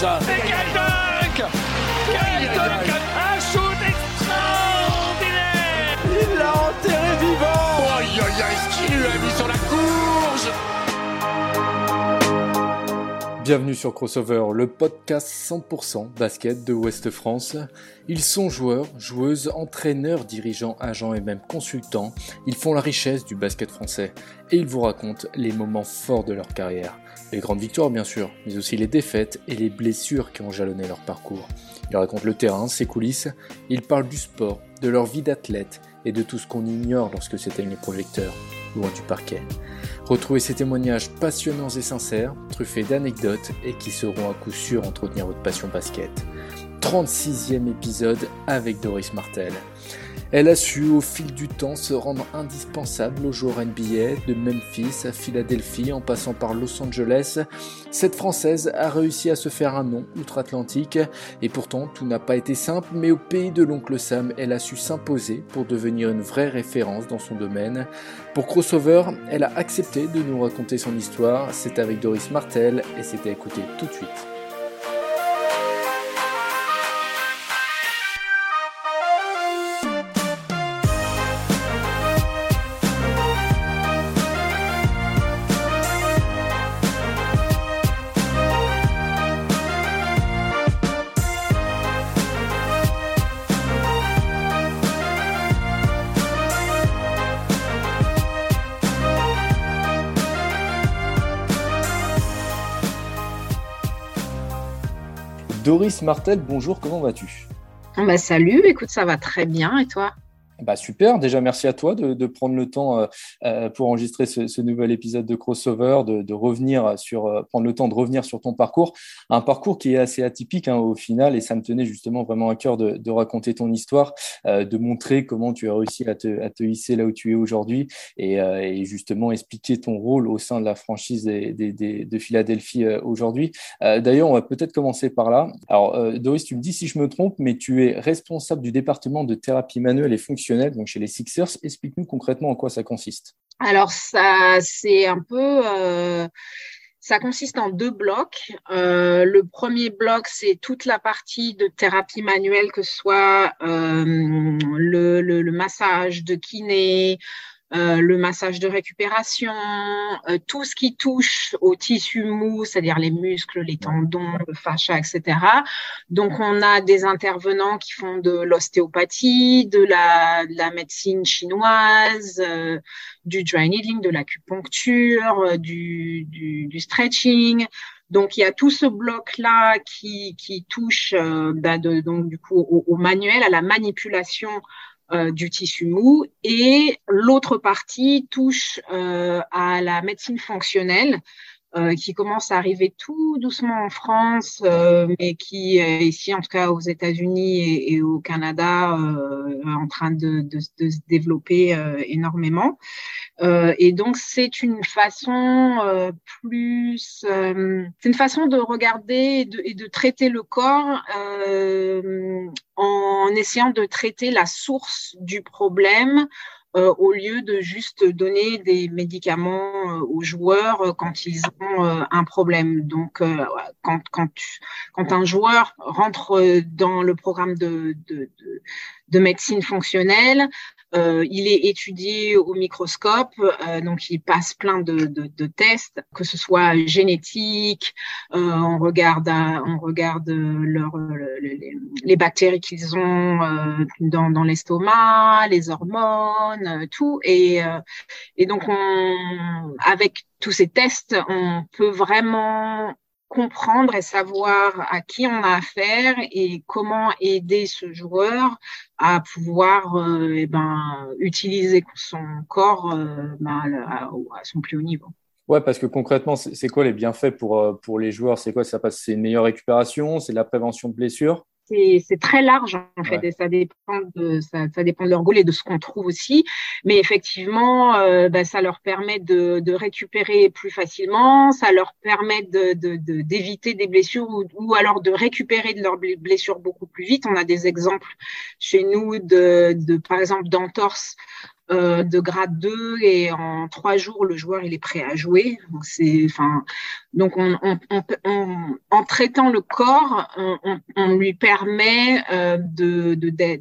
décollage. Et quel dunk Quel dunk Un shoot extraordinaire Il l'a enterré vivant. Aïe aïe aïe, ce qu'il lui a mis sur la courge Bienvenue sur Crossover, le podcast 100% basket de Ouest France. Ils sont joueurs, joueuses, entraîneurs, dirigeants, agents et même consultants. Ils font la richesse du basket français et ils vous racontent les moments forts de leur carrière. Les grandes victoires bien sûr, mais aussi les défaites et les blessures qui ont jalonné leur parcours. Ils racontent le terrain, ses coulisses, ils parlent du sport, de leur vie d'athlète et de tout ce qu'on ignore lorsque s'éteignent les projecteurs, loin du parquet. Retrouvez ces témoignages passionnants et sincères, truffés d'anecdotes et qui sauront à coup sûr entretenir votre passion basket. 36e épisode avec Doris Martel. Elle a su au fil du temps se rendre indispensable aux joueurs NBA de Memphis à Philadelphie en passant par Los Angeles. Cette Française a réussi à se faire un nom outre-Atlantique et pourtant tout n'a pas été simple mais au pays de l'oncle Sam elle a su s'imposer pour devenir une vraie référence dans son domaine. Pour Crossover, elle a accepté de nous raconter son histoire, c'est avec Doris Martel et c'était écouter tout de suite. Doris Martel, bonjour, comment vas-tu? Bah, Salut, écoute, ça va très bien et toi? Bah super, déjà merci à toi de, de prendre le temps euh, euh, pour enregistrer ce, ce, nouvel épisode de Crossover, de, de revenir sur, euh, prendre le temps de revenir sur ton parcours, un parcours qui est assez atypique hein, au final et ça me tenait justement vraiment à cœur de, de raconter ton histoire, de montrer comment tu as réussi à te, à te hisser là où tu es aujourd'hui et, et, justement expliquer ton rôle au sein de la franchise des, des, des, de Philadelphie aujourd'hui. D'ailleurs, on va peut-être commencer par là. Alors Doris, tu me dis si je me trompe, mais tu es responsable du département de thérapie manuelle et donc chez les Sixers. Explique-nous concrètement en quoi ça consiste. Alors, ça, c'est un peu. Euh, ça consiste en deux blocs. Euh, le premier bloc, c'est toute la partie de thérapie manuelle, que ce soit euh, le, massage de kiné, euh, le massage de récupération, euh, tout ce qui touche au tissu mou, c'est-à-dire les muscles, les tendons, le fascia, etc. Donc, on a des intervenants qui font de l'ostéopathie, de la, de la, médecine chinoise, euh, du dry needling, de l'acupuncture, euh, du, du, du, stretching. Donc il y a tout ce bloc là qui, qui touche bah, de, donc du coup au, au, manuel, à la manipulation euh, du tissu mou et l'autre partie touche euh, à la médecine fonctionnelle euh, qui commence à arriver tout doucement en France, euh, mais qui est ici, en tout cas aux États-Unis et, au Canada, euh, en train de, de, de se développer euh, énormément. et donc, c'est une façon plus, c'est une façon de regarder et de, et de traiter le corps en essayant de traiter la source du problème euh, au lieu de juste donner des médicaments euh, aux joueurs euh, quand ils ont un problème. Donc, quand, quand, quand un joueur rentre dans le programme de, de médecine fonctionnelle, euh, il est étudié au microscope, euh, donc il passe plein de, de, de, tests, que ce soit génétique, euh, on regarde, on regarde leur, les, les bactéries qu'ils ont dans, dans l'estomac, les hormones, tout, et, et donc on, avec tous ces tests, on peut vraiment comprendre et savoir à qui on a affaire et comment aider ce joueur à pouvoir euh, eh ben, utiliser son corps euh, ben, à, son plus haut niveau. Ouais, parce que concrètement, c'est quoi les bienfaits pour, euh, pour les joueurs? C'est quoi? Ça passe C'est une meilleure récupération? C'est la prévention de blessures? C'est très large en fait ouais. et ça dépend de ça, ça, dépend de leur goal et de ce qu'on trouve aussi mais effectivement euh, bah, ça leur permet de, de, récupérer plus facilement ça leur permet de d'éviter de, des blessures ou, ou, alors de récupérer de leurs blessures beaucoup plus vite on a des exemples chez nous de, de par exemple d'entorse euh, de grade 2 et en trois jours, le joueur il est prêt à jouer. Donc, enfin, donc on, on, on, en traitant le corps, on, lui permet euh, de,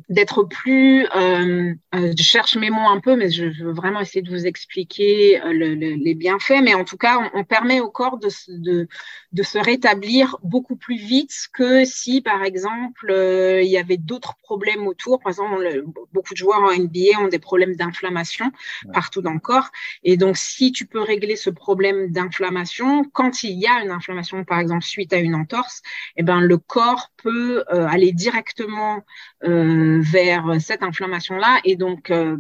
d'être plus. Euh, euh, je cherche mes mots un peu, mais je veux vraiment essayer de vous expliquer le, les bienfaits. Mais en tout cas, on, permet au corps de, de, de se rétablir beaucoup plus vite que si, par exemple, il y avait d'autres problèmes autour. Par exemple, beaucoup de joueurs en NBA ont des problèmes d'inflammation partout dans le corps. Et donc, si tu peux régler ce problème d'inflammation, quand il y a une inflammation, par exemple, suite à une entorse, eh ben, le corps peut euh, aller directement euh, vers cette inflammation-là et donc euh,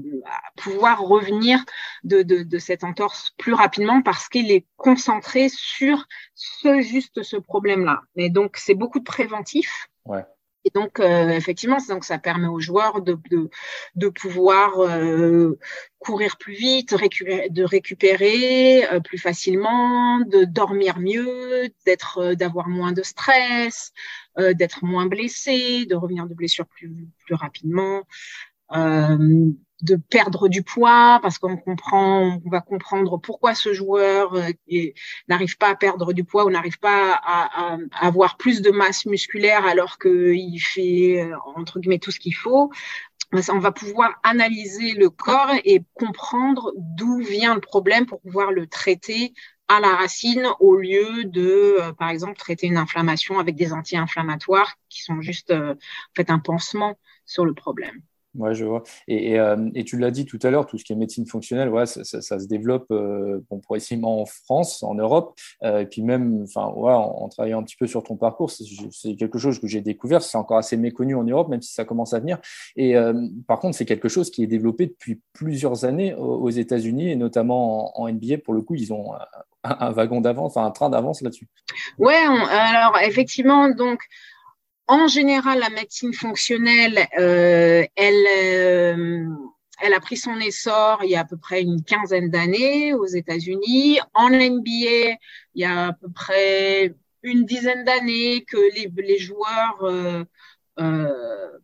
pouvoir revenir de, de, de, cette entorse plus rapidement parce qu'il est concentré sur ce juste ce problème-là. Et donc, c'est beaucoup de préventif. Ouais. Et donc, euh, effectivement, donc ça permet aux joueurs de, de, de pouvoir euh, courir plus vite, de récupérer euh, plus facilement, de dormir mieux, d'être, euh, d'avoir moins de stress, euh, d'être moins blessé, de revenir de blessure plus, plus rapidement de perdre du poids parce qu'on comprend, on va comprendre pourquoi ce joueur euh, n'arrive pas à perdre du poids ou n'arrive pas à, avoir plus de masse musculaire alors qu'il fait euh, entre guillemets tout ce qu'il faut. On va pouvoir analyser le corps et comprendre d'où vient le problème pour pouvoir le traiter à la racine au lieu de, euh, par exemple, traiter une inflammation avec des anti-inflammatoires qui sont juste en fait un pansement sur le problème. Ouais, je vois. Et, euh, et, tu l'as dit tout à l'heure, tout ce qui est médecine fonctionnelle, ouais, ça, se développe euh, progressivement en France, en Europe, euh, et puis même, en, travaillant un petit peu sur ton parcours, c'est quelque chose que j'ai découvert. C'est encore assez méconnu en Europe, même si ça commence à venir. Et par contre, c'est quelque chose qui est développé depuis plusieurs années aux, États-Unis et notamment en, NBA. Pour le coup, ils ont un, wagon d'avance, un train d'avance là-dessus. Ouais, alors effectivement, donc en général, la médecine fonctionnelle, euh, elle, euh, elle a pris son essor il y a à peu près une quinzaine d'années aux États-Unis. En NBA, il y a à peu près une dizaine d'années que les, les joueurs euh, euh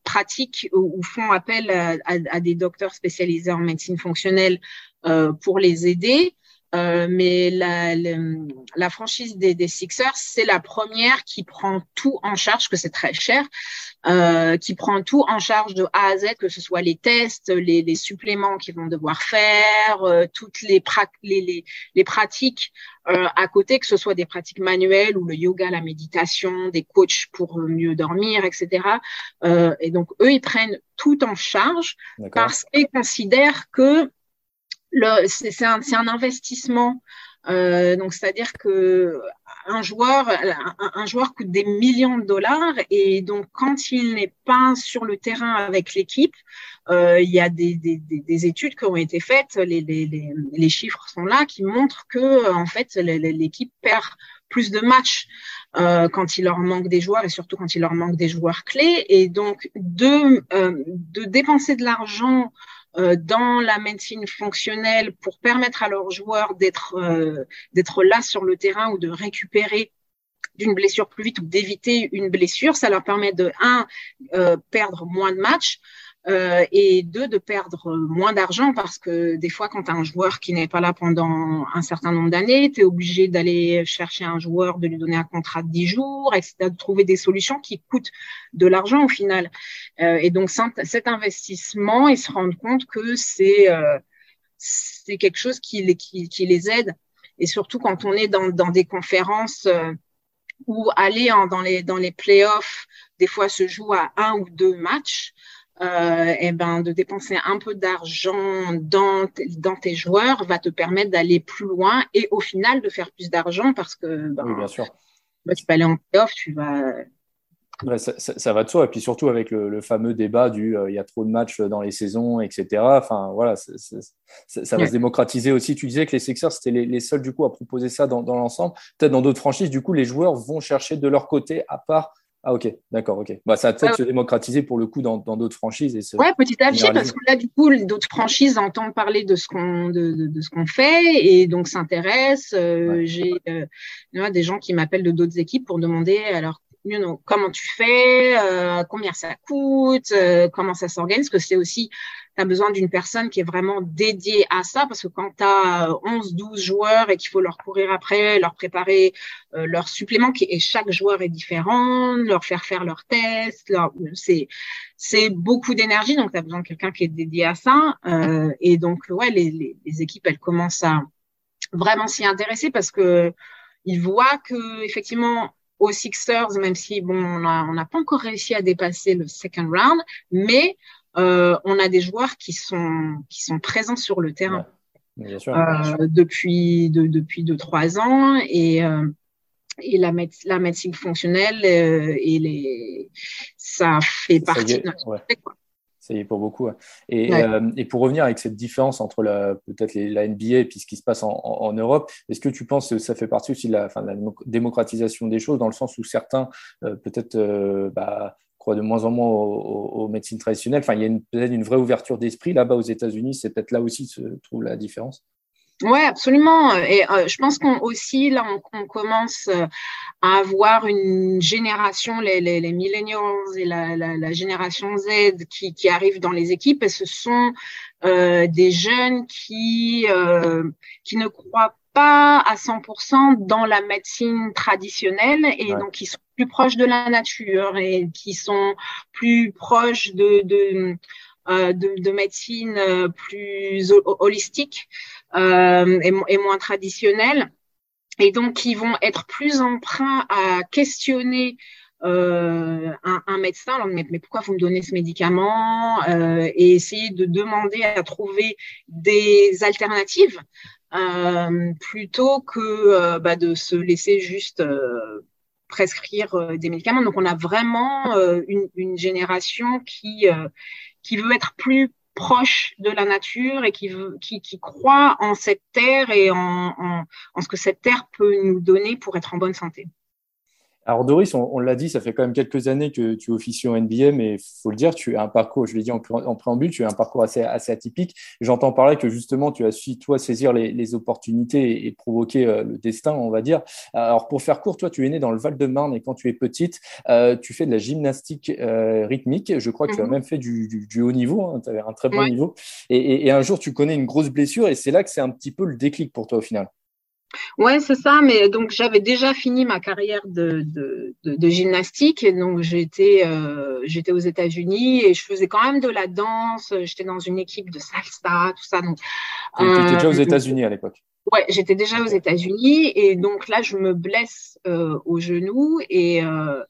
pratiquent ou, font appel à, à, à, des docteurs spécialisés en médecine fonctionnelle euh, pour les aider. Euh, mais la, la, franchise des, des Sixers, c'est la première qui prend tout en charge, que c'est très cher, euh, qui prend tout en charge de A à Z, que ce soit les tests, les, les suppléments qu'ils vont devoir faire, euh, toutes les, les, les, les pratiques euh, à côté, que ce soit des pratiques manuelles ou le yoga, la méditation, des coachs pour mieux dormir, etc. Euh, et donc, eux, ils prennent tout en charge parce qu'ils considèrent que c'est un, investissement. Euh, donc, c'est-à-dire que un joueur, un, joueur coûte des millions de dollars et donc quand il n'est pas sur le terrain avec l'équipe, euh, il y a des, des, des, études qui ont été faites, les, chiffres sont là, qui montrent que en fait l'équipe perd plus de matchs euh, quand il leur manque des joueurs et surtout quand il leur manque des joueurs clés. Et donc de, dépenser de l'argent dans la médecine fonctionnelle pour permettre à leurs joueurs d'être euh, d'être là sur le terrain ou de récupérer d'une blessure plus vite ou d'éviter une blessure, ça leur permet de un euh, perdre moins de matchs, euh, et deux, de perdre moins d'argent parce que des fois, quand tu as un joueur qui n'est pas là pendant un certain nombre d'années, tu es obligé d'aller chercher un joueur, de lui donner un contrat de 10 jours, etc., de trouver des solutions qui coûtent de l'argent au final. Euh, et donc, cet investissement, ils se rendent compte que c'est euh, c'est quelque chose qui les, qui, les aide. Et surtout quand on est dans, dans des conférences euh, où aller dans les, dans les playoffs, des fois se joue à un ou deux matchs euh, et eh ben, de dépenser un peu d'argent dans, dans tes joueurs va te permettre d'aller plus loin et au final de faire plus d'argent parce que ben, oui, bien sûr. Bah, tu vas aller en playoff, tu vas. Ouais, ça, ça, ça, va de soi. Et puis surtout avec le, le fameux débat du euh, il y a trop de matchs dans les saisons, etc. Enfin, voilà, c est, c est, ça va ouais. se démocratiser aussi. Tu disais que les Sixers, c'était les, les, seuls du coup à proposer ça dans, dans l'ensemble. Peut-être dans d'autres franchises, du coup, les joueurs vont chercher de leur côté, à part ah ok, d'accord, ok. Bah, ça va peut-être ouais. se démocratiser pour le coup dans d'autres franchises. Et ouais, petit à petit, parce que là, du coup, d'autres franchises entendent parler de ce qu'on de, de, de, ce qu'on fait et donc s'intéressent. Euh, ouais. J'ai euh, des gens qui m'appellent de d'autres équipes pour demander alors you know, comment tu fais, euh, combien ça coûte, euh, comment ça s'organise, parce que c'est aussi, tu as besoin d'une personne qui est vraiment dédiée à ça, parce que quand tu as 11, 12 joueurs et qu'il faut leur courir après, leur préparer euh, leurs suppléments, qui, et chaque joueur est différent, leur faire faire leurs tests, leur, c'est, c'est beaucoup d'énergie, donc tu as besoin de quelqu'un qui est dédié à ça. Euh, et donc, ouais, les, les, les équipes, elles commencent à vraiment s'y intéresser parce que ils voient que effectivement aux Sixers, même si bon, on n'a on pas encore réussi à dépasser le second round, mais euh, on a des joueurs qui sont qui sont présents sur le terrain bien sûr, euh, depuis de, depuis deux trois ans et euh, et la, la médecine fonctionnelle euh, et les ça fait partie de notre ouais. métier, quoi. Ça y est pour beaucoup. Et, Ouais. euh, et pour revenir avec cette différence entre peut-être la NBA et puis ce qui se passe en, en- en Europe, est-ce que tu penses que ça fait partie aussi de la, enfin, de la démo- démocratisation des choses, dans le sens où certains euh, peut-être euh, bah, croient de moins en moins aux, aux- aux médecines traditionnelles? Enfin, il y a peut-être une vraie ouverture d'esprit là-bas aux États-Unis. C'est peut-être là aussi se trouve la différence. Ouais, absolument. Et euh, je pense qu'on aussi là, on, on commence euh, à avoir une génération, les, les, les millennials et la, la, la génération Z qui, qui arrivent dans les équipes. Et ce sont euh, des jeunes qui euh, qui ne croient pas à 100% dans la médecine traditionnelle et Ouais. donc qui sont plus proches de la nature et qui sont plus proches de de de, de médecine euh, plus ho- holistique euh, et, et moins traditionnelle. Et donc, qui vont être plus emprunts à questionner euh, un, un médecin, alors, mais, mais pourquoi vous me donnez ce médicament euh, Et essayer de demander à trouver des alternatives euh, plutôt que euh, bah, de se laisser juste euh, prescrire euh, des médicaments. Donc, on a vraiment euh, une, une génération qui, euh, qui veut être plus proche de la nature et qui, veut, qui, croit en cette terre et en, en ce que cette terre peut nous donner pour être en bonne santé. Alors Doris, on, on l'a dit, ça fait quand même quelques années que tu officies en NBA, mais faut le dire, tu as un parcours, je l'ai dit en, pré- en préambule, tu as un parcours assez, assez atypique. J'entends par là que justement, tu as su, toi, saisir les, les opportunités et, et provoquer euh, le destin, on va dire. Alors pour faire court, toi, tu es né dans le Val-de-Marne et quand tu es petite, euh, tu fais de la gymnastique euh, rythmique. Je crois que tu as Mhm. même fait du, du, du haut niveau, tu avais un très bon Ouais. niveau. Et, et- et un jour, tu connais une grosse blessure et c'est là que c'est un petit peu le déclic pour toi au final. Ouais, c'est ça. Mais donc j'avais déjà fini ma carrière de, de, de, de gymnastique. Et donc j'étais euh, j'étais aux États-Unis et je faisais quand même de la danse. J'étais dans une équipe de salsa, tout ça. Donc Tu étais déjà aux euh, États-Unis à l'époque. Ouais, j'étais déjà aux États-Unis et donc là je me blesse euh, au genou et euh,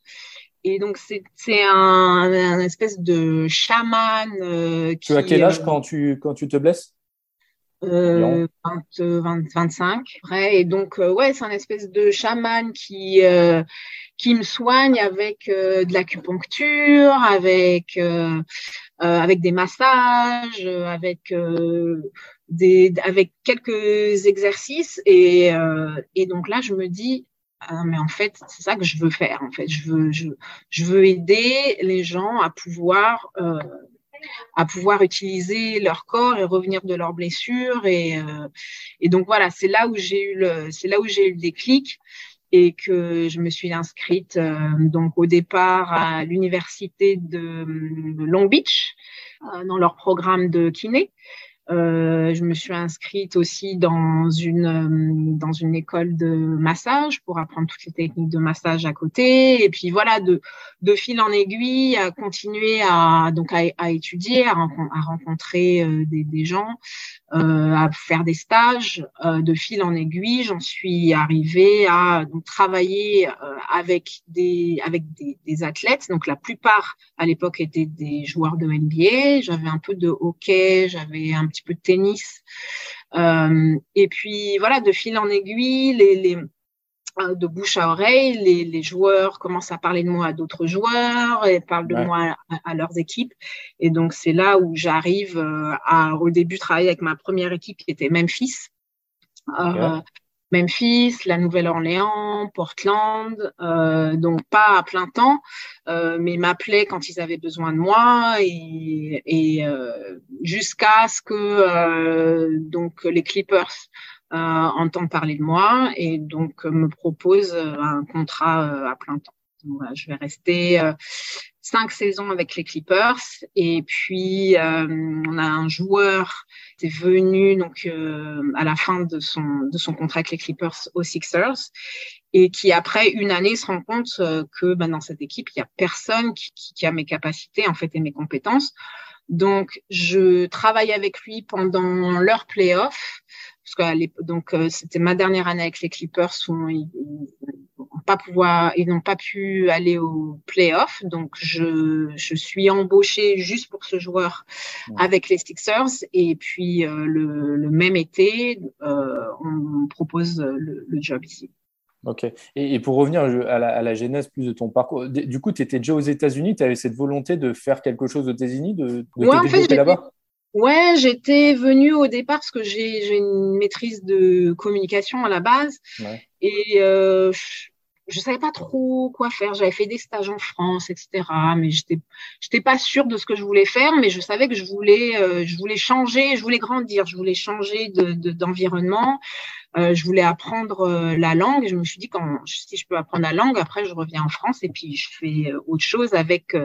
et donc c'est un, un espèce de chaman euh, qui Tu as quel âge euh, quand tu, quand tu te blesses? Euh, 20, 20, 25, vrai. Et donc, euh, ouais, c'est un espèce de chaman qui, euh, qui me soigne avec euh, de l'acupuncture, avec, euh, euh, avec des massages, avec, euh, des, avec quelques exercices. Et, euh, et donc là, je me dis, ah, mais en fait, c'est ça que je veux faire. En fait, je veux, je, je veux aider les gens à pouvoir euh, à pouvoir utiliser leur corps et revenir de leurs blessures. Et euh, et donc voilà c'est là où j'ai eu le c'est là où j'ai eu le déclic et que je me suis inscrite euh, donc au départ à l'université de, Long Beach euh, dans leur programme de kiné euh, je me suis inscrite aussi dans une euh, dans une école de massage pour apprendre toutes les techniques de massage à côté. Et puis voilà de de fil en aiguille à continuer à donc à, étudier à, rencon- à rencontrer euh, des, gens à faire des stages euh, de fil en aiguille. J'en suis arrivée à travailler euh, avec des avec des, des athlètes. Donc la plupart à l'époque étaient des joueurs de NBA j'avais un peu de hockey j'avais un petit peu de tennis. Euh, et puis voilà de fil en aiguille les, les euh, de bouche à oreille, les, les joueurs commencent à parler de moi à d'autres joueurs et parlent de Ouais. moi à, à leurs équipes. Et donc, c'est là où j'arrive euh, à, au début, travailler avec ma première équipe qui était Memphis. Euh, Memphis, la Nouvelle-Orléans, Portland, euh, donc pas à plein temps, euh, mais m'appelaient quand ils avaient besoin de moi et, et euh, jusqu'à ce que euh, donc les Clippers euh, entendent parler de moi et donc euh, me proposent euh, un contrat à plein temps. je vais rester cinq saisons avec les Clippers. Et puis, on a un joueur qui est venu donc, à la fin de son, de son contrat avec les Clippers aux Sixers et qui, après une année, se rend compte que ben, dans cette équipe, il n'y a personne qui, qui, a mes capacités en fait et mes compétences. Donc, je travaille avec lui pendant leur playoff. Parce que donc c'était ma dernière année avec les Clippers où ils, pas pouvoir, ils n'ont pas pu aller au playoff. Donc, je, je suis embauchée juste pour ce joueur avec les Sixers. Et puis, euh, le, le, même été, euh, on propose le, le, job ici. Ok. Et, et pour revenir à la, à la, genèse plus de ton parcours, du coup, tu étais déjà aux États-Unis, tu avais cette volonté de faire quelque chose aux États-Unis, de, de ouais, te développer là-bas? Ouais, j'étais venue au départ parce que j'ai une maîtrise de communication à la base. Ouais. Et euh, je savais pas trop quoi faire. J'avais fait des stages en France, etc. Mais j'étais, j'étais pas sûre de ce que je voulais faire, mais je savais que je voulais, euh, je voulais changer, je voulais grandir, je voulais changer de, de, d'environnement. Euh, je voulais apprendre euh, la langue. Je me suis dit quand si je peux apprendre la langue, après je reviens en France et puis je fais euh, autre chose avec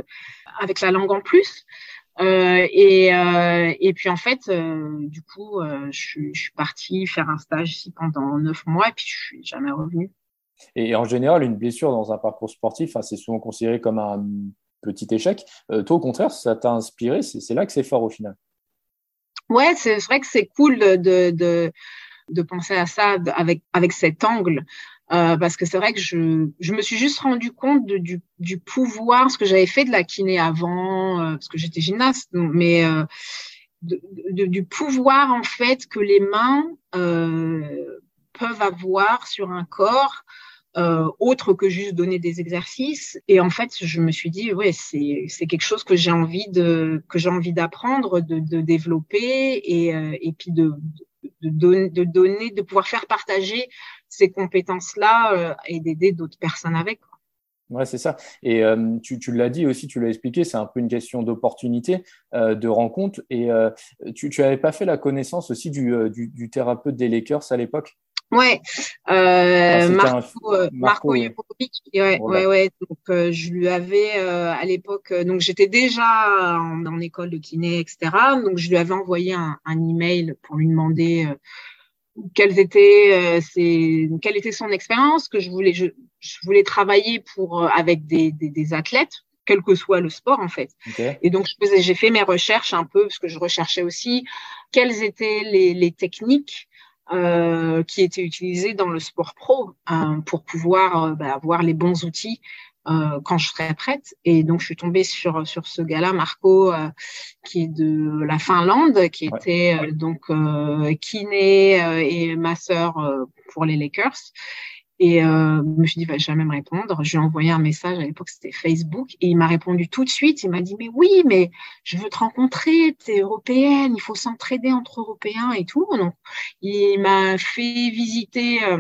avec la langue en plus. Et, et puis en fait, du coup, je, je suis partie faire un stage ici pendant neuf mois et puis je suis jamais revenue. Et en général, une blessure dans un parcours sportif, c'est souvent considéré comme un petit échec. Euh, toi, au contraire, ça t'a inspiré. C'est là que c'est fort au final. Ouais, c'est vrai que c'est cool de, de, de, penser à ça avec, avec cet angle. Euh, parce que c'est vrai que je, je me suis juste rendu compte de, du, du pouvoir, parce que j'avais fait de la kiné avant, euh, parce que j'étais gymnaste, mais euh, de, du pouvoir en fait que les mains euh, peuvent avoir sur un corps euh, autre que juste donner des exercices. Et en fait, je me suis dit, ouais, c'est quelque chose que j'ai envie de que j'ai envie d'apprendre, de, développer et euh, puis de de, don de donner, de pouvoir faire partager ces compétences-là euh, et d'aider d'autres personnes avec. Quoi. Ouais, c'est ça. Et tu, l'as dit aussi, tu l'as expliqué, c'est un peu une question d'opportunité, de rencontre. Et tu n'avais pas fait la connaissance aussi du, du, du thérapeute des Lakers à l'époque? Ouais, euh, Marco, un... Marco, Marco ouais, ouais, ouais, Donc euh, je lui avais euh, à l'époque, donc j'étais déjà en, en, école de kiné, etc. Donc je lui avais envoyé un, un email pour lui demander quelles étaient ses, quelle était son expérience, que je voulais, je, je voulais travailler pour avec des, des, des, athlètes, quel que soit le sport en fait. Okay. Et donc j'ai fait mes recherches un peu parce que je recherchais aussi quelles étaient les, les techniques euh, qui était utilisé dans le sport pro euh, pour pouvoir euh, bah, avoir les bons outils euh, quand je serai prête. Et donc, je suis tombée sur, sur ce gars-là, Marco, euh, qui est de la Finlande, qui était euh, donc kiné et masseur pour les Lakers. Et euh, je me suis dit, va jamais me répondre. Je lui ai envoyé un message, à l'époque c'était Facebook, et il m'a répondu tout de suite. Il m'a dit, mais oui, mais je veux te rencontrer, tu es européenne, il faut s'entraider entre Européens et tout. Donc, il m'a fait visiter euh,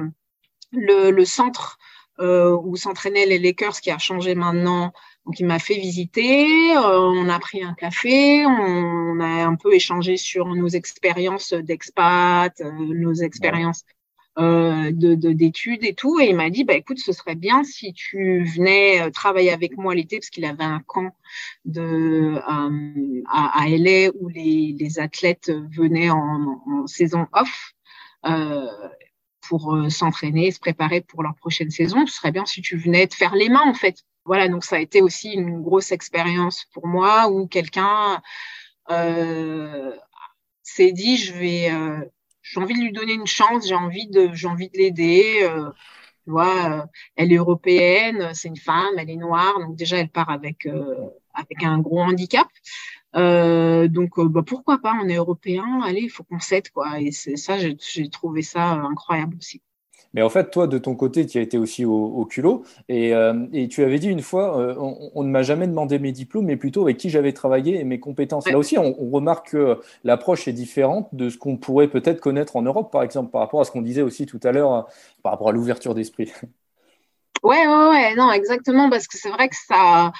le, le, centre euh, où s'entraînaient les Lakers, qui a changé maintenant. Donc, il m'a fait visiter, euh, on a pris un café, on, a un peu échangé sur nos expériences d'expat, euh, nos expériences euh, de d'études et tout. Et il m'a dit, bah écoute, ce serait bien si tu venais euh, travailler avec moi l'été, parce qu'il avait un camp de euh, à, à, LA où les, les athlètes venaient en, en saison off. Euh, pour euh, s'entraîner, se préparer pour leur prochaine saison. Ce serait bien si tu venais te faire les mains, en fait. Voilà, donc ça a été aussi une grosse expérience pour moi où quelqu'un euh, s'est dit, je vais, j'ai envie de lui donner une chance, j'ai envie de, j'ai envie de l'aider. Euh, tu vois, euh, elle est européenne, c'est une femme, elle est noire, donc déjà elle part avec euh, avec un gros handicap. Donc bah, pourquoi pas, on est européen, allez, il faut qu'on s'aide quoi. Et c'est ça, j'ai trouvé ça incroyable aussi. Mais en fait, toi, de ton côté, tu as été aussi au, au culot. Et, euh, et, tu avais dit une fois, euh, on, on, ne m'a jamais demandé mes diplômes, mais plutôt avec qui j'avais travaillé et mes compétences. Là aussi, on, on, remarque que l'approche est différente de ce qu'on pourrait peut-être connaître en Europe, par exemple, par rapport à ce qu'on disait aussi tout à l'heure, euh, par rapport à l'ouverture d'esprit. Ouais, ouais, ouais, non, exactement, parce que c'est vrai que ça,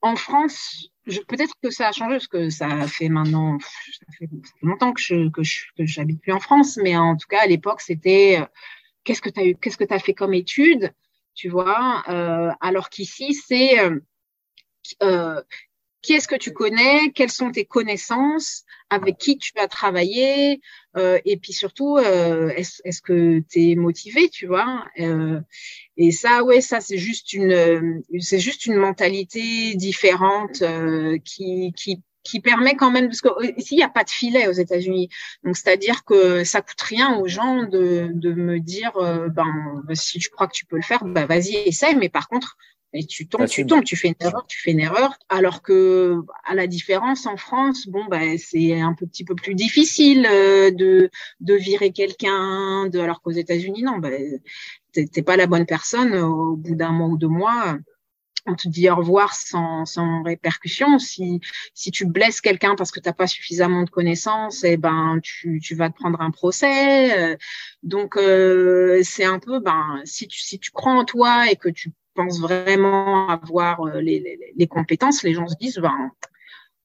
en France, peut-être que ça a changé parce que ça fait maintenant, ça fait longtemps que je que je que j'habite plus en France, mais en tout cas à l'époque c'était qu'est-ce que tu as eu, qu'est-ce que tu as fait comme étude tu vois, euh, alors qu'ici, c'est euh, qui est-ce que tu connais, quelles sont tes connaissances, avec qui tu as travaillé, euh, et puis surtout, euh, est-ce est que tu es motivé, tu vois euh, Et ça, ouais, ça c'est juste une, c'est juste une mentalité différente euh, qui, qui qui permet quand même parce que ici il n'y a pas de filet aux États-Unis donc c'est-à-dire que ça coûte rien aux gens de, de me dire ben si tu crois que tu peux le faire ben vas-y essaye mais par contre et tu tombes, tu tombes, tu fais une erreur, tu fais une erreur. Alors que, à la différence en France, bon, ben, c'est un petit peu plus difficile euh, de, de virer quelqu'un. De, alors qu'aux États-Unis, non, ben, t'es pas la bonne personne. Au bout d'un mois ou deux mois, on te dit au revoir sans, sans répercussion. Si, si tu blesses quelqu'un parce que tu n'as pas suffisamment de connaissances, eh ben, tu, tu vas te prendre un procès. Donc, euh, c'est un peu, ben, si tu, si tu crois en toi et que tu pense vraiment avoir euh, les, les, compétences, les gens se disent, ben,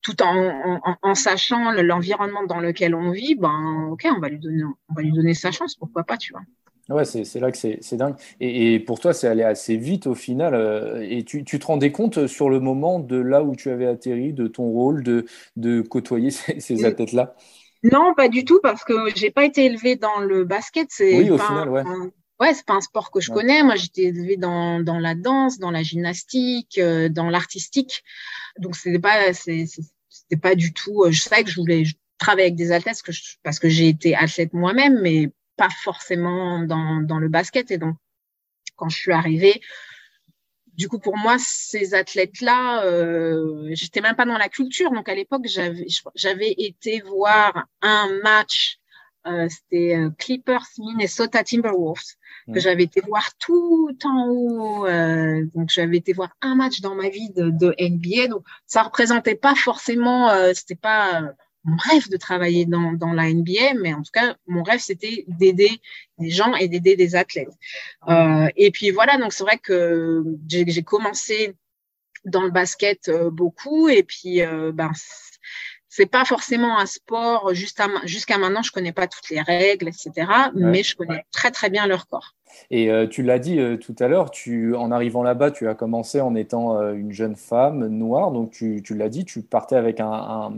tout en, en, sachant l'environnement dans lequel on vit, ben, ok, on va lui donner, on va lui donner sa chance, pourquoi pas, tu vois. Ouais, c'est là que c'est dingue. Et, et, pour toi, c'est allé assez vite au final. Euh, et tu, tu, te rendais compte sur le moment de là où tu avais atterri, de ton rôle, de, de côtoyer ces, ces athlètes-là? Non, pas du tout, parce que j'ai pas été élevée dans le basket. Oui, au final, ouais. Ouais, c'est pas un sport que je connais. Moi, j'étais élevée dans, dans la danse, dans la gymnastique, euh, dans l'artistique. Donc, c'était pas, c'était pas du tout. Euh, je savais que je voulais travailler avec des athlètes parce que j'ai été athlète moi-même, mais pas forcément dans, dans le basket. Et donc, quand je suis arrivée, du coup, pour moi, ces athlètes-là, euh, j'étais même pas dans la culture. Donc, à l'époque, j'avais, j'avais été voir un match euh, c'était euh, Clippers Minnesota Timberwolves que j'avais été voir tout en haut. Euh, donc j'avais été voir un match dans ma vie de, de NBA. Donc ça représentait pas forcément, euh, c'était pas mon rêve de travailler dans, dans la NBA, mais en tout cas mon rêve c'était d'aider des gens et d'aider des athlètes. et puis voilà, donc c'est vrai que j'ai commencé dans le basket beaucoup et puis ben c'est pas forcément un sport jusqu'à maintenant je connais pas toutes les règles etc mais je connais très très bien leur corps et euh, tu l'as dit euh, tout à l'heure tu en arrivant là-bas tu as commencé en étant euh, une jeune femme noire. Donc tu, l'as dit tu partais avec un,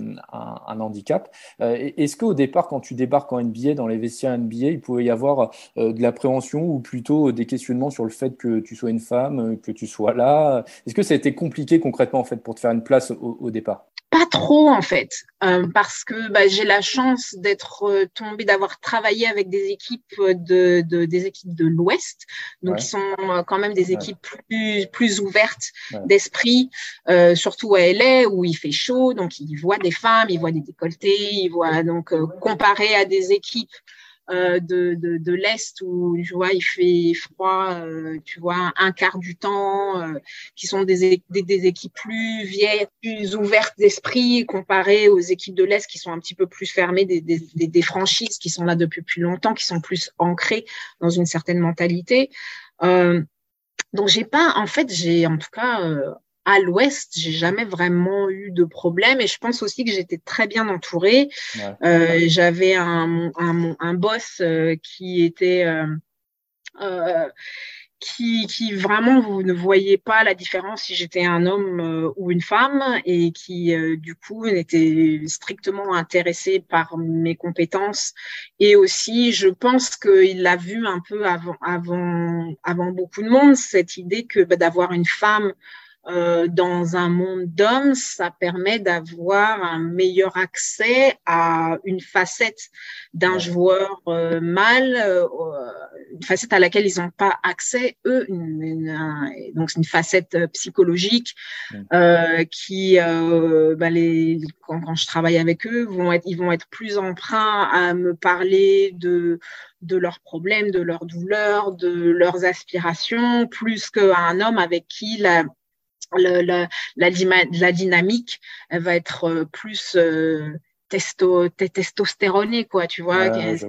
handicap. Est-ce qu'au départ quand tu débarques en NBA dans les vestiaires NBA il pouvait y avoir de l'appréhension ou plutôt des questionnements sur le fait que tu sois une femme que tu sois là? Est-ce que ça a été compliqué concrètement en fait pour te faire une place au départ? Pas trop en fait, parce que bah, j'ai la chance d'être tombée, d'avoir travaillé avec des équipes de, de des équipes de l'Ouest, donc qui sont euh, quand même des équipes plus plus ouvertes d'esprit, euh, surtout à LA où il fait chaud, donc ils voient des femmes, ils voient des décolletés, ils voient donc comparé à des équipes euh, de, de, de l'Est où tu vois, il fait froid, euh, tu vois, un quart du temps, euh, qui sont des, des, des, équipes plus vieilles, plus ouvertes d'esprit comparées aux équipes de l'Est qui sont un petit peu plus fermées, des, des, des, franchises qui sont là depuis plus longtemps, qui sont plus ancrées dans une certaine mentalité. donc j'ai pas, en fait, j'ai en tout cas à l'ouest, j'ai jamais vraiment eu de problème et je pense aussi que j'étais très bien entourée. Euh, j'avais un, un, un, boss euh, qui était euh, euh, qui, qui, vraiment vous ne voyez pas la différence si j'étais un homme euh, ou une femme et qui du coup n'était strictement intéressé par mes compétences et aussi je pense qu'il l'a vu un peu avant avant avant beaucoup de monde cette idée que bah, d'avoir une femme euh, dans un monde d'hommes, ça permet d'avoir un meilleur accès à une facette d'un joueur euh, mâle, euh, une facette à laquelle ils n'ont pas accès eux, une, une, donc c'est une facette psychologique qui, bah les, quand, quand, je travaille avec eux, vont être, ils vont être plus emprunts à me parler de de leurs problèmes, de leurs douleurs, de leurs aspirations, plus qu'un homme avec qui la, le, la, la, dynamique elle va être euh, plus euh, testo, testostéronée, quoi, tu vois. c'est?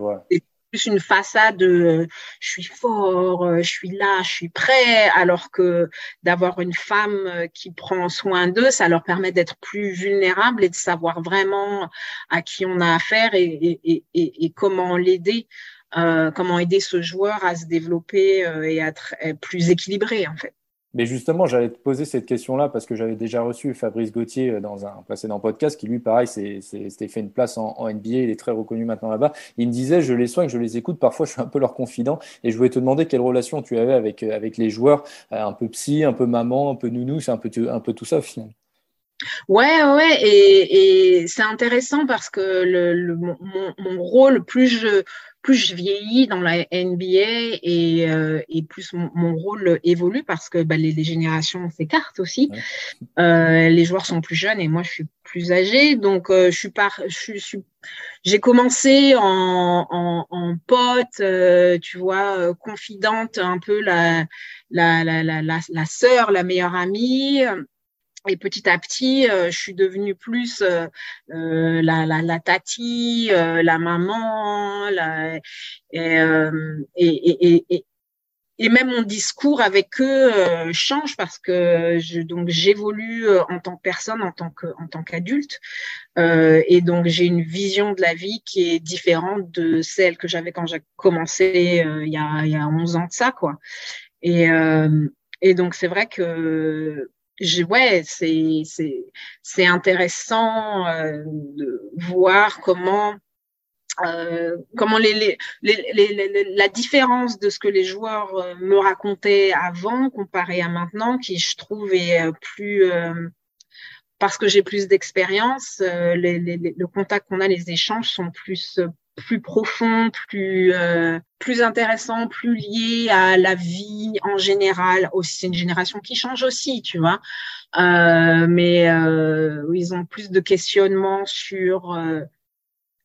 Plus une façade de je suis fort, euh, je suis là, je suis prêt, alors que d'avoir une femme qui prend soin d'eux, ça leur permet d'être plus vulnérables et de savoir vraiment à qui on a affaire et, et, et, et comment l'aider comment aider ce joueur à se développer et à être plus équilibré en fait. Mais justement, j'allais te poser cette question-là parce que j'avais déjà reçu Fabrice Gauthier euh, dans un précédent podcast qui, lui, pareil, s'était fait une place en, NBA. Il est très reconnu maintenant là-bas. Il me disait, je les soigne, je les écoute. Parfois, je suis un peu leur confident. Et je voulais te demander quelle relation tu avais avec, euh, les joueurs, euh, un peu psy, un peu maman, un peu nounou, c'est un peu, tout ça au final. Ouais, ouais, et, c'est intéressant parce que mon, rôle, plus je, plus je vieillis dans la NBA et, euh, et plus mon, rôle évolue parce que bah, les, les, générations s'écartent aussi. Euh, les joueurs sont plus jeunes et moi je suis plus âgée, donc euh, je suis par, je, suis, j'ai commencé en, en, en pote, tu vois, confidente, un peu la la la la la, la sœur, la meilleure amie. Et petit à petit, euh, je suis devenue plus euh, euh la, la, la, tati, euh, la maman, la, et, et, et, et, même mon discours avec eux change parce que je, donc j'évolue en tant que personne, en tant que en tant qu'adulte, et donc j'ai une vision de la vie qui est différente de celle que j'avais quand j'ai commencé il y a il y a 11 ans de ça quoi. Et et donc c'est vrai que ouais, c'est intéressant euh, de voir comment euh, comment les, les, les, la différence de ce que les joueurs euh, me racontaient avant comparé à maintenant, qui je trouve est euh, plus parce que j'ai plus d'expérience, le contact qu'on a, les échanges sont plus plus profond, plus euh, plus intéressant, plus lié à la vie en général. Aussi, c'est une génération qui change aussi, tu vois. Euh, mais euh, ils ont plus de questionnements sur euh,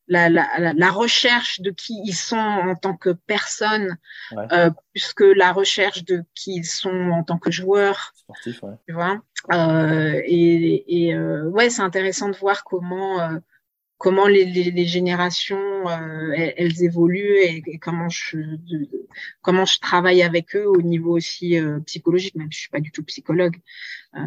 la, la, la, recherche de qui ils sont en tant que personne, euh, plus que la recherche de qui ils sont en tant que joueurs. Sportif, ouais. Tu vois. Euh, et et ouais, c'est intéressant de voir comment comment les, les, les générations euh, elles, évoluent et, comment je de, comment je travaille avec eux au niveau aussi euh, psychologique même si je suis pas du tout psychologue. Euh.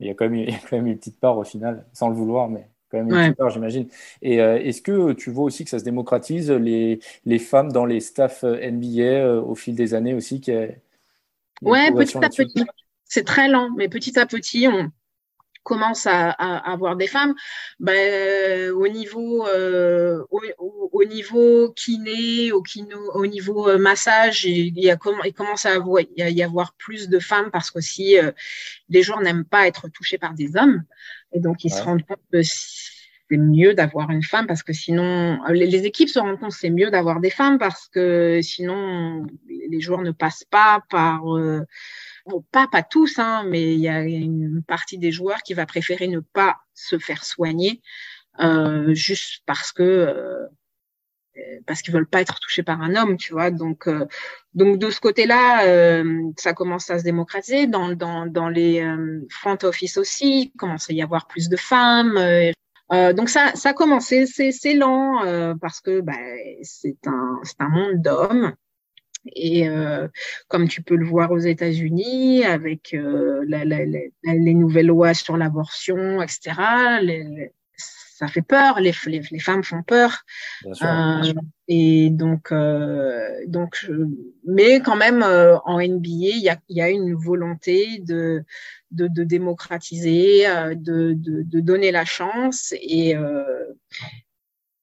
il y a quand même il y a quand même une petite part au final sans le vouloir mais quand même une petite part j'imagine. Et est-ce que tu vois aussi que ça se démocratise les les femmes dans les staffs NBA au fil des années aussi qui ouais petit à petit. C'est très lent mais petit à petit on commence à, à, avoir des femmes, ben, au niveau euh, au, au, niveau kiné, au kino, au niveau euh, massage, il, y a, il commence à avoir, il y avoir plus de femmes parce que si euh, les joueurs n'aiment pas être touchés par des hommes, et donc ils se rendent compte que c'est mieux d'avoir une femme parce que sinon les, les équipes se rendent compte que c'est mieux d'avoir des femmes parce que sinon les joueurs ne passent pas par euh, bon, pas, pas tous, hein, mais il y a une partie des joueurs qui va préférer ne pas se faire soigner euh, juste parce que euh, parce qu'ils veulent pas être touchés par un homme, tu vois. Donc, euh, donc de ce côté-là, euh, ça commence à se démocratiser. Dans, dans, dans les euh, front office aussi, il commence à y avoir plus de femmes. donc ça, ça a commencé, c'est lent parce que bah, c'est un, un monde d'hommes. Et euh, comme tu peux le voir aux États-Unis, avec euh, la, la, la, les nouvelles lois sur l'abortion, etc., les, ça fait peur, les, les, femmes font peur. Euh, et donc, euh, donc, mais quand même, euh, en NBA, il y a, y a une volonté de, de, de démocratiser, de, de, de, donner la chance et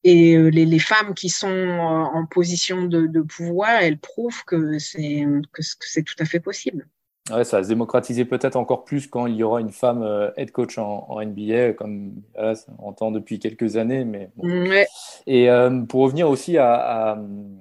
et euh, les, femmes qui sont en position de, de pouvoir, elles prouvent que c'est que c'est tout à fait possible. Ouais, ça va se démocratiser peut-être encore plus quand il y aura une femme euh, head coach en, en NBA, comme voilà, on entend depuis quelques années. Mais bon. ouais. Et euh, pour revenir aussi à, à,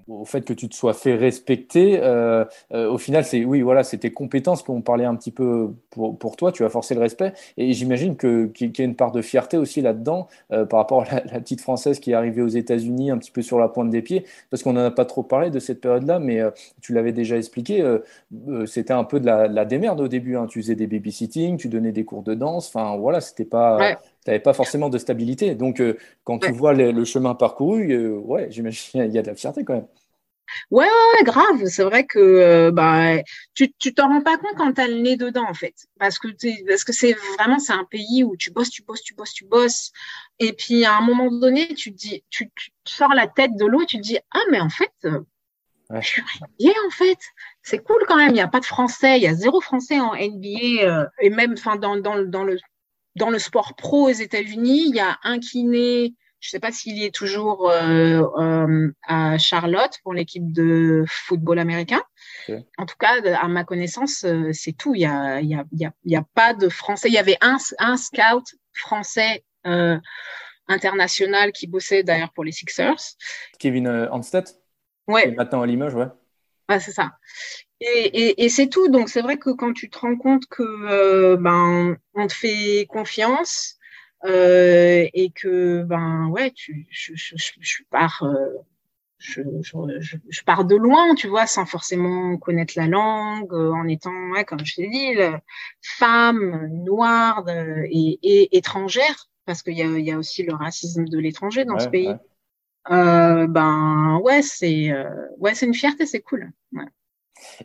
au fait que tu te sois fait respecter, euh, euh au final, c'est oui, voilà, tes compétences qu'on parlait un petit peu pour, pour toi. Tu as forcé le respect, et j'imagine que qu'il y a une part de fierté aussi là-dedans par rapport à la, la, petite française qui est arrivée aux États-Unis un petit peu sur la pointe des pieds, parce qu'on n'en a pas trop parlé de cette période-là, mais tu l'avais déjà expliqué. C'était un peu de la la démerde au début. Hein. Tu faisais des babysitting, tu donnais des cours de danse. Enfin, voilà, c'était pas. Ouais. Tu n'avais pas forcément de stabilité. Donc, euh, quand ouais. tu vois le, le, chemin parcouru, euh, ouais, j'imagine il y a de la fierté quand même. Ouais, ouais, grave. C'est vrai que euh, bah, tu tu t'en rends pas compte quand tu as le nez dedans, en fait. Parce que, parce que c'est vraiment, c'est un pays où tu bosses, tu bosses, tu bosses, tu bosses. Et puis, à un moment donné, tu, dis, tu, tu sors la tête de l'eau et tu te dis, ah, mais en fait, Ouais. Bien en fait. C'est cool quand même. Il n'y a pas de Français. Il y a zéro Français en NBA euh, et même, enfin, dans, dans, dans le dans le sport pro aux États-Unis, il y a un kiné je ne sais pas s'il y est toujours euh, euh, à Charlotte pour l'équipe de football américain. En tout cas, à ma connaissance, c'est tout. Il n'y a, y a, y a, y a, pas de français. Il y avait un, un scout français international qui bossait d'ailleurs pour les Sixers. Kevin Hanstedt Ouais. maintenant à Limoges, ouais. Ouais, c'est ça. Et, et, et c'est tout. Donc, c'est vrai que quand tu te rends compte que ben, on te fait confiance, euh, et que ben ouais, tu, je, je, je pars, euh, je, je, pars de loin, tu vois, sans forcément connaître la langue, euh, en étant, ouais, comme je t'ai dit, femme, noire et, et, étrangère, parce qu'il y a, y a aussi le racisme de l'étranger dans ce pays. Euh, ben ouais, c'est ouais, c'est une fierté, c'est cool. Ouais.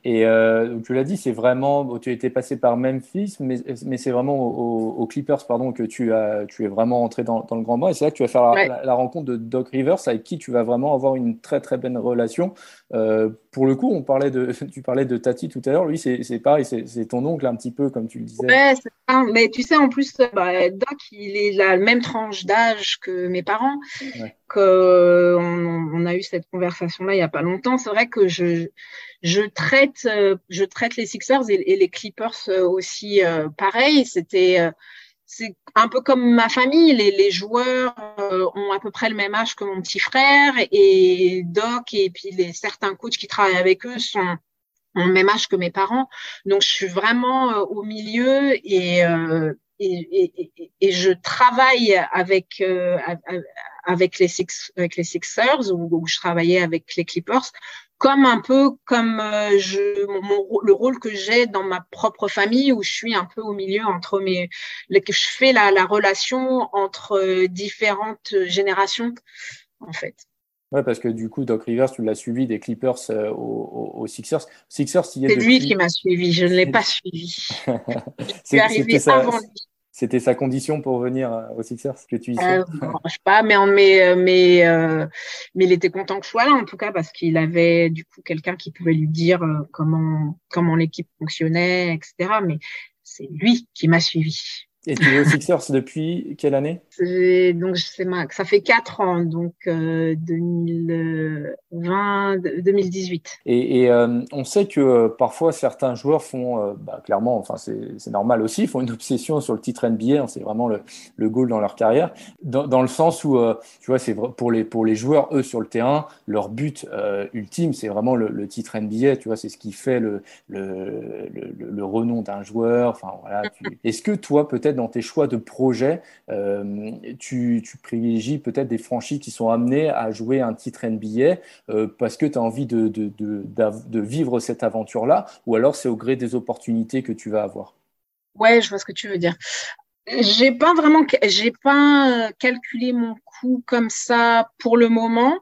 Et euh, tu l'as dit, c'est vraiment, tu étais passé par Memphis, mais, mais c'est vraiment aux, Clippers pardon, que tu, as, tu es vraiment entré dans, dans le grand bain. Et c'est là que tu vas faire la, rencontre de Doc Rivers, avec qui tu vas vraiment avoir une très très bonne relation. Euh, pour le coup, on parlait de, tu parlais de Tati tout à l'heure. Lui, c'est pareil, c'est ton oncle un petit peu, comme tu le disais. Ouais, ça. Mais tu sais, en plus, bah, Doc, il est la même tranche d'âge que mes parents. Ouais. Que on, on, a eu cette conversation-là il n'y a pas longtemps. C'est vrai que je je traite, euh, je traite les Sixers et, les Clippers euh, aussi euh, pareil. C'était c'est un peu comme ma famille. Les, les joueurs ont à peu près le même âge que mon petit frère et Doc et puis les certains coachs qui travaillent avec eux sont ont le même âge que mes parents. Donc je suis vraiment au milieu et, et, et, et, je travaille avec avec les Six, avec les Sixers ou, ou je travaillais avec les Clippers comme un peu comme euh, je, mon, le rôle que j'ai dans ma propre famille où je suis un peu au milieu entre mes, que je fais la, la relation entre euh, différentes générations en fait. Ouais, parce que du coup, Doc Rivers, tu l'as suivi des Clippers euh, aux, aux, Sixers. Sixers, c'est lui qui m'a suivi, je ne l'ai pas suivi. c'est arrivé avant lui. C'était sa condition pour venir euh, aux Sixers que tu y euh, Je sais pas, mais, mais, euh, mais, euh, mais il était content que je sois là en tout cas parce qu'il avait du coup quelqu'un qui pouvait lui dire comment comment l'équipe fonctionnait, etc. Mais c'est lui qui m'a suivi. Et tu es aux Sixers depuis quelle année? Donc ça fait quatre ans, donc euh, 2020, 2018. Et, et euh, on sait que euh, parfois certains joueurs font, euh, bah, clairement, enfin c'est normal aussi, font une obsession sur le titre NBA. Hein, c'est vraiment le, le, goal dans leur carrière, dans, dans le sens où tu vois, c'est pour les pour les joueurs eux sur le terrain, leur but ultime, c'est vraiment le, le, titre NBA. Tu vois, c'est ce qui fait le le, le renom d'un joueur. Enfin voilà. Est-ce que toi peut-être dans tes choix de projet, euh, tu, tu, privilégies peut-être des franchises qui sont amenées à jouer un titre NBA euh, parce que tu as envie de, de, de, de, vivre cette aventure-là, ou alors c'est au gré des opportunités que tu vas avoir? Ouais, je vois ce que tu veux dire. J'ai pas vraiment, j'ai pas calculé mon coût comme ça pour le moment.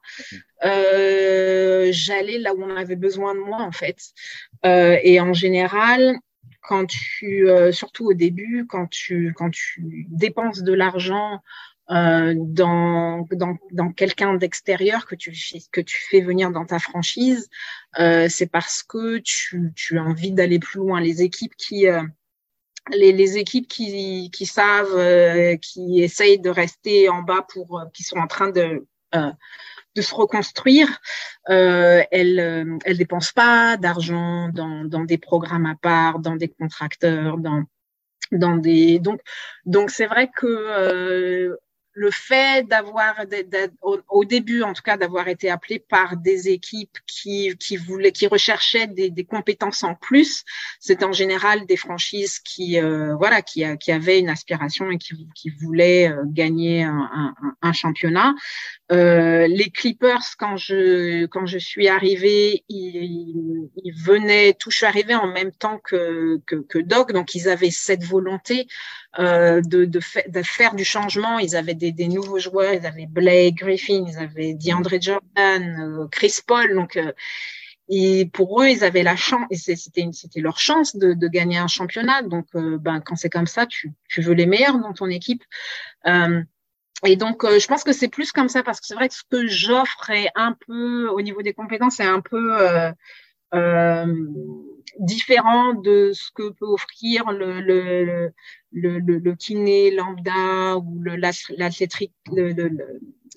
Euh, J'allais là où on avait besoin de moi en fait. Euh, et en général, quand tu, euh, surtout au début, quand tu, quand tu dépenses de l'argent euh, dans, dans, dans quelqu'un d'extérieur que tu, que tu fais venir dans ta franchise, euh, c'est parce que tu, tu as envie d'aller plus loin. Les équipes qui, euh, les, les, équipes qui, qui savent, euh, qui essayent de rester en bas pour, qui sont en train de de se reconstruire. Euh, elle euh, elle dépense pas d'argent dans, dans des programmes à part, dans des contracteurs, dans dans des donc donc c'est vrai que euh, le fait d'avoir, au, début en tout cas, d'avoir été appelé par des équipes qui, qui voulaient, qui recherchaient des, des compétences en plus, c'est en général des franchises qui, euh, voilà, qui, qui avaient une aspiration et qui, qui voulaient euh, gagner un, un, championnat. Euh, les Clippers, quand je, quand je suis arrivée, ils, ils venaient, tout, je suis arrivée en même temps que, que, que Doc, donc ils avaient cette volonté euh, de, de, faire du changement. Ils avaient des, nouveaux joueurs, ils avaient Blake Griffin, ils avaient DeAndre Jordan, euh, Chris Paul. Donc, euh, pour eux, ils avaient la chance, c'était leur chance de, gagner un championnat. Donc, ben quand c'est comme ça, tu, tu veux les meilleurs dans ton équipe. et donc, je pense que c'est plus comme ça parce que c'est vrai que ce que j'offre est un peu, au niveau des compétences, est un peu différent de ce que peut offrir le, le, le, le, le kiné lambda ou l'athlétique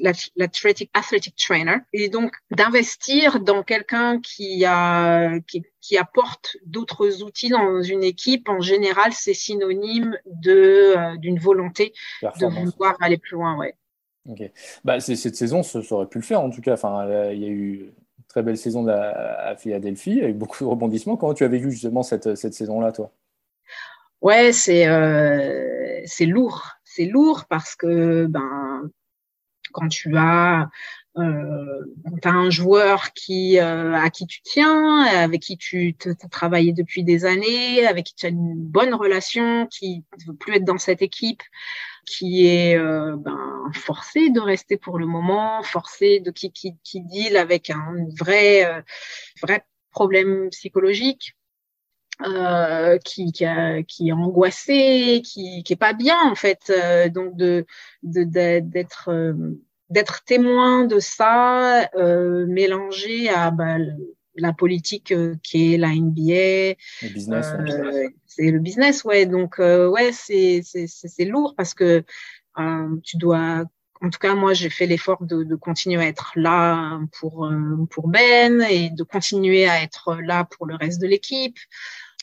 l'athletic athletic trainer. Et donc d'investir dans quelqu'un qui a qui, qui apporte d'autres outils dans une équipe en général c'est synonyme de euh, d'une volonté de vouloir aller plus loin ouais. Ok. Bah cette saison ça, aurait pu le faire en tout cas. Enfin il y a eu très belle saison à Philadelphie avec beaucoup de rebondissements. Comment tu as vécu justement cette cette saison là toi? Ouais c'est euh, lourd. C'est lourd parce que ben quand tu as euh, as un joueur qui euh, à qui tu tiens, avec qui tu as travaillé depuis des années, avec qui tu as une bonne relation, qui ne veut plus être dans cette équipe, qui est euh, ben, forcé de rester pour le moment, forcé de qui qui, qui deal avec un vrai euh, vrai problème psychologique. Euh, qui, qui, qui, est angoissé, qui, qui est pas bien en fait, euh, donc de d'être d'être témoin de ça, euh, mélangé à bah, la politique euh, qui est la NBA. Le business. Euh, c'est le business, ouais. Donc, euh, ouais, c'est, c'est, c'est lourd parce que euh, tu dois. En tout cas, moi, j'ai fait l'effort de, de, continuer à être là pour pour Ben et de continuer à être là pour le reste de l'équipe.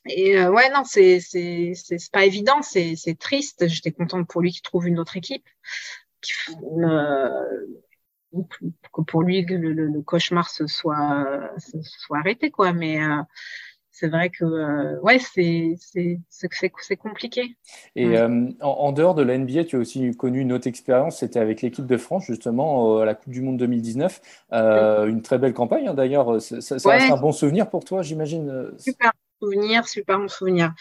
Et ouais, non, c'est c'est c'est pas évident, c'est c'est triste. J'étais contente pour lui qu'il trouve une autre équipe euh, que pour lui le, le, cauchemar se soit se soit arrêté quoi. Mais euh, c'est vrai que euh, ouais c'est c'est compliqué. Et en, dehors de la NBA tu as aussi connu une autre expérience. C'était avec l'équipe de France justement à la Coupe du Monde 2019 une très belle campagne hein, d'ailleurs. Ça, ça reste un bon souvenir pour toi j'imagine. Super souvenir super bon souvenir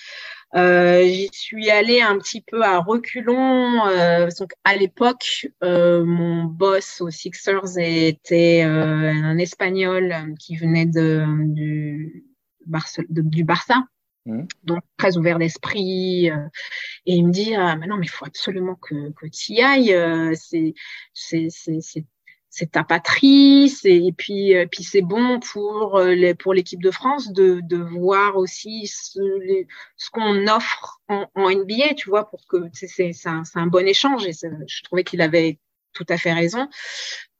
euh, J'y suis allée un petit peu à reculons. Euh, donc à l'époque, euh, mon boss aux Sixers était euh, un Espagnol qui venait de, du, Barce du Barça. Mmh. Donc très ouvert d'esprit euh, et il me dit ah, mais non mais il faut absolument que, que tu y ailles c'est c'est ta patrie, et puis euh, puis c'est bon pour euh, les, pour l'équipe de France de, de voir aussi ce, ce qu'on offre en, en, NBA, tu vois, pour que c'est c'est un, un bon échange et je trouvais qu'il avait tout à fait raison.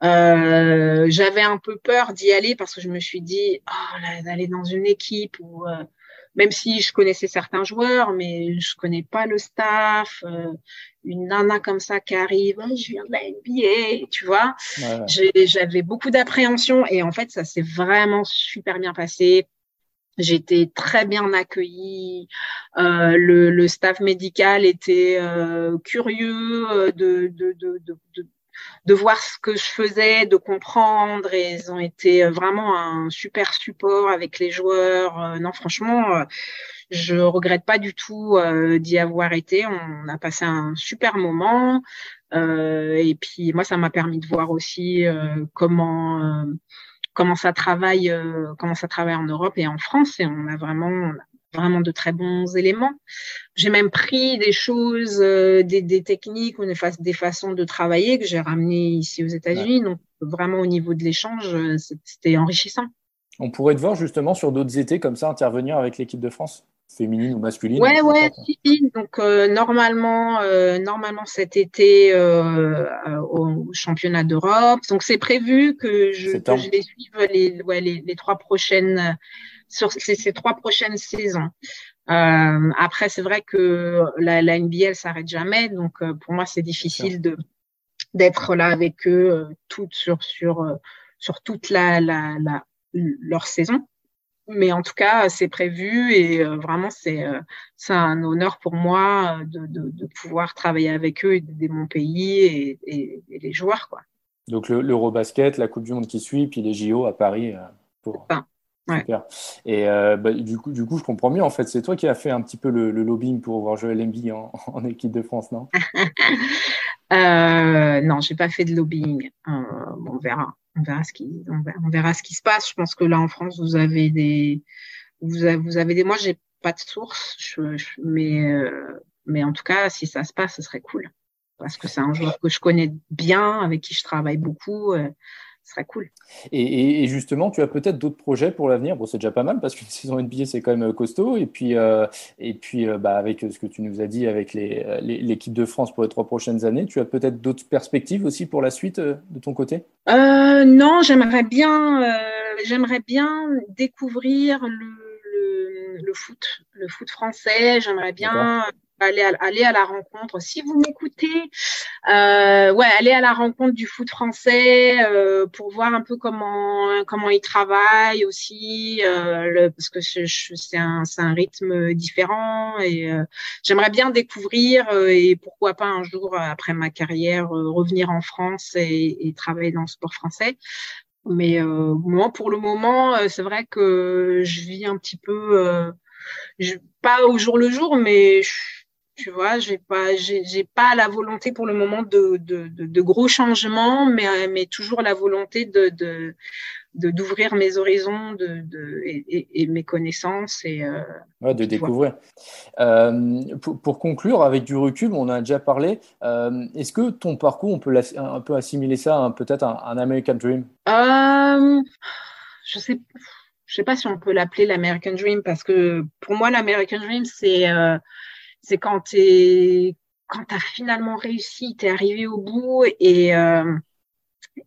Euh, J'avais un peu peur d'y aller parce que je me suis dit oh, d'aller dans une équipe où même si je connaissais certains joueurs, mais je connais pas le staff. Euh, une nana comme ça qui arrive, oh, je viens de la NBA, tu vois. J'avais beaucoup d'appréhension et en fait, ça s'est vraiment super bien passé. J'étais très bien accueillie. Euh, le, le, staff médical était euh, curieux de, de, de, de de voir ce que je faisais, de comprendre. Et ils ont été vraiment un super support avec les joueurs. Euh, non, franchement, euh, je regrette pas du tout euh, d'y avoir été. On a passé un super moment. et puis moi, ça m'a permis de voir aussi comment comment ça travaille, comment ça travaille en Europe et en France. Et on a vraiment, vraiment de très bons éléments. J'ai même pris des choses, euh, des, des, techniques ou des, façons de travailler que j'ai ramenées ici aux États-Unis. Donc vraiment au niveau de l'échange, euh, c'était enrichissant. On pourrait te voir justement sur d'autres étés comme ça intervenir avec l'équipe de France? Féminine ou masculine Ouais, ouais, si, Donc euh, normalement, euh, normalement cet été euh, au championnat d'Europe. Donc c'est prévu que je, que je les suive les, ouais, les, les trois prochaines sur ces, ces trois prochaines saisons. Après, c'est vrai que la, la NBA, s'arrête jamais, donc pour moi, c'est difficile de d'être là avec eux euh, toute sur sur sur toute la, la, la leur saison. Mais en tout cas, c'est prévu et vraiment, c'est c'est un honneur pour moi de, de, de, pouvoir travailler avec eux et d'aider mon pays et, et, et, les joueurs, quoi. Donc l'Eurobasket, la Coupe du Monde qui suit, puis les JO à Paris pour. Enfin, Super. Et euh, bah, du, coup, du coup, je comprends mieux. En fait, c'est toi qui as fait un petit peu le, le lobbying pour voir Joël Embiid en, en, équipe de France, non? Euh, Non, j'ai pas fait de lobbying. Euh, bon, on verra. On verra ce qui, on verra, ce qui se passe. Je pense que là, en France, vous avez des, vous avez, des. Moi, j'ai pas de source, mais, euh, mais en tout cas, si ça se passe, ce serait cool. parce que c'est un joueur que je connais bien, avec qui je travaille beaucoup. Euh, ce serait cool. Et, justement, tu as peut-être d'autres projets pour l'avenir. Bon, c'est déjà pas mal parce qu'une saison NBA, c'est quand même costaud. Et puis, euh, et puis bah, avec ce que tu nous as dit avec l'équipe de France pour les trois prochaines années, tu as peut-être d'autres perspectives aussi pour la suite de ton côté? Non, j'aimerais bien, j'aimerais bien découvrir le, le, foot, le foot français. J'aimerais bien aller à, aller à la rencontre. Si vous m'écoutez, euh, ouais, aller à la rencontre du foot français euh, pour voir un peu comment comment ils travaillent aussi, euh, le, parce que c'est un c'est un rythme différent et euh, j'aimerais bien découvrir euh, et pourquoi pas un jour après ma carrière revenir en France et, et, travailler dans le sport français. Mais moi, pour le moment, c'est vrai que je vis un petit peu, je, pas au jour le jour, mais je, tu vois, j'ai pas, j'ai pas la volonté pour le moment de, de, de, gros changements, mais, mais toujours la volonté de, de d'ouvrir mes horizons de, de et, mes connaissances et euh, ouais, de découvrir. Euh, pour, conclure, avec du recul, on a déjà parlé. Euh, est-ce que ton parcours, on peut un peu assimiler ça à peut-être un, un, American Dream? Je sais, je sais pas si on peut l'appeler l'American Dream parce que pour moi, l'American Dream, c'est c'est quand tu quand as finalement réussi, tu es arrivé au bout et euh,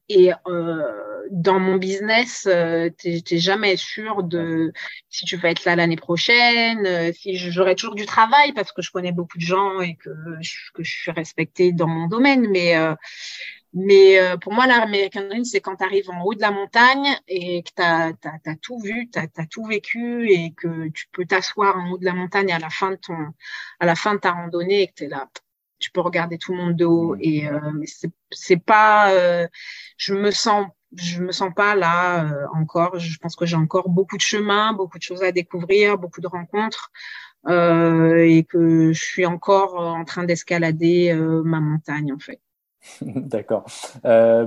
et euh, dans mon business, euh, tu jamais sûr de si tu vas être là l'année prochaine, euh, si j'aurai toujours du travail parce que je connais beaucoup de gens et que que je suis respectée dans mon domaine. Mais mais euh, pour moi, l'American Dream, c'est quand tu arrives en haut de la montagne et que tu as, tout vu, tu as, tout vécu et que tu peux t'asseoir en haut de la montagne à la fin de, ton, à la fin de ta randonnée et que tu es là. Tu peux regarder tout le monde de haut. Et euh, c'est pas. Euh, je me sens. Je me sens pas là euh, encore. Je pense que j'ai encore beaucoup de chemin, beaucoup de choses à découvrir, beaucoup de rencontres, et que je suis encore en train d'escalader ma montagne en fait. D'accord. Euh,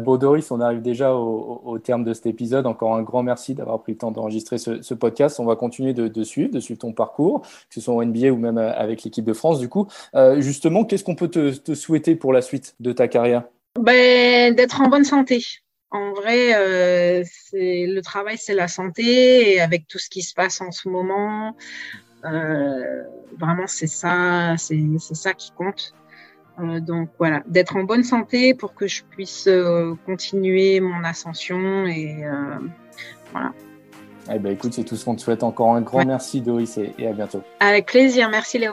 on arrive déjà au, terme de cet épisode. Encore un grand merci d'avoir pris le temps d'enregistrer ce, podcast. On va continuer de, suivre, de suivre ton parcours, que ce soit en NBA ou même euh, avec l'équipe de France. Du coup, euh, justement, qu'est-ce qu'on peut te, souhaiter pour la suite de ta carrière? Ben, D'être en bonne santé. En vrai, euh, le travail, c'est la santé. Et avec tout ce qui se passe en ce moment, vraiment, c'est ça, c'est ça qui compte. Euh, donc voilà, d'être en bonne santé pour que je puisse euh, continuer mon ascension et euh, voilà. Eh ben, écoute, c'est tout ce qu'on te souhaite. Encore un grand merci Doris et à bientôt. Avec plaisir, merci Léo.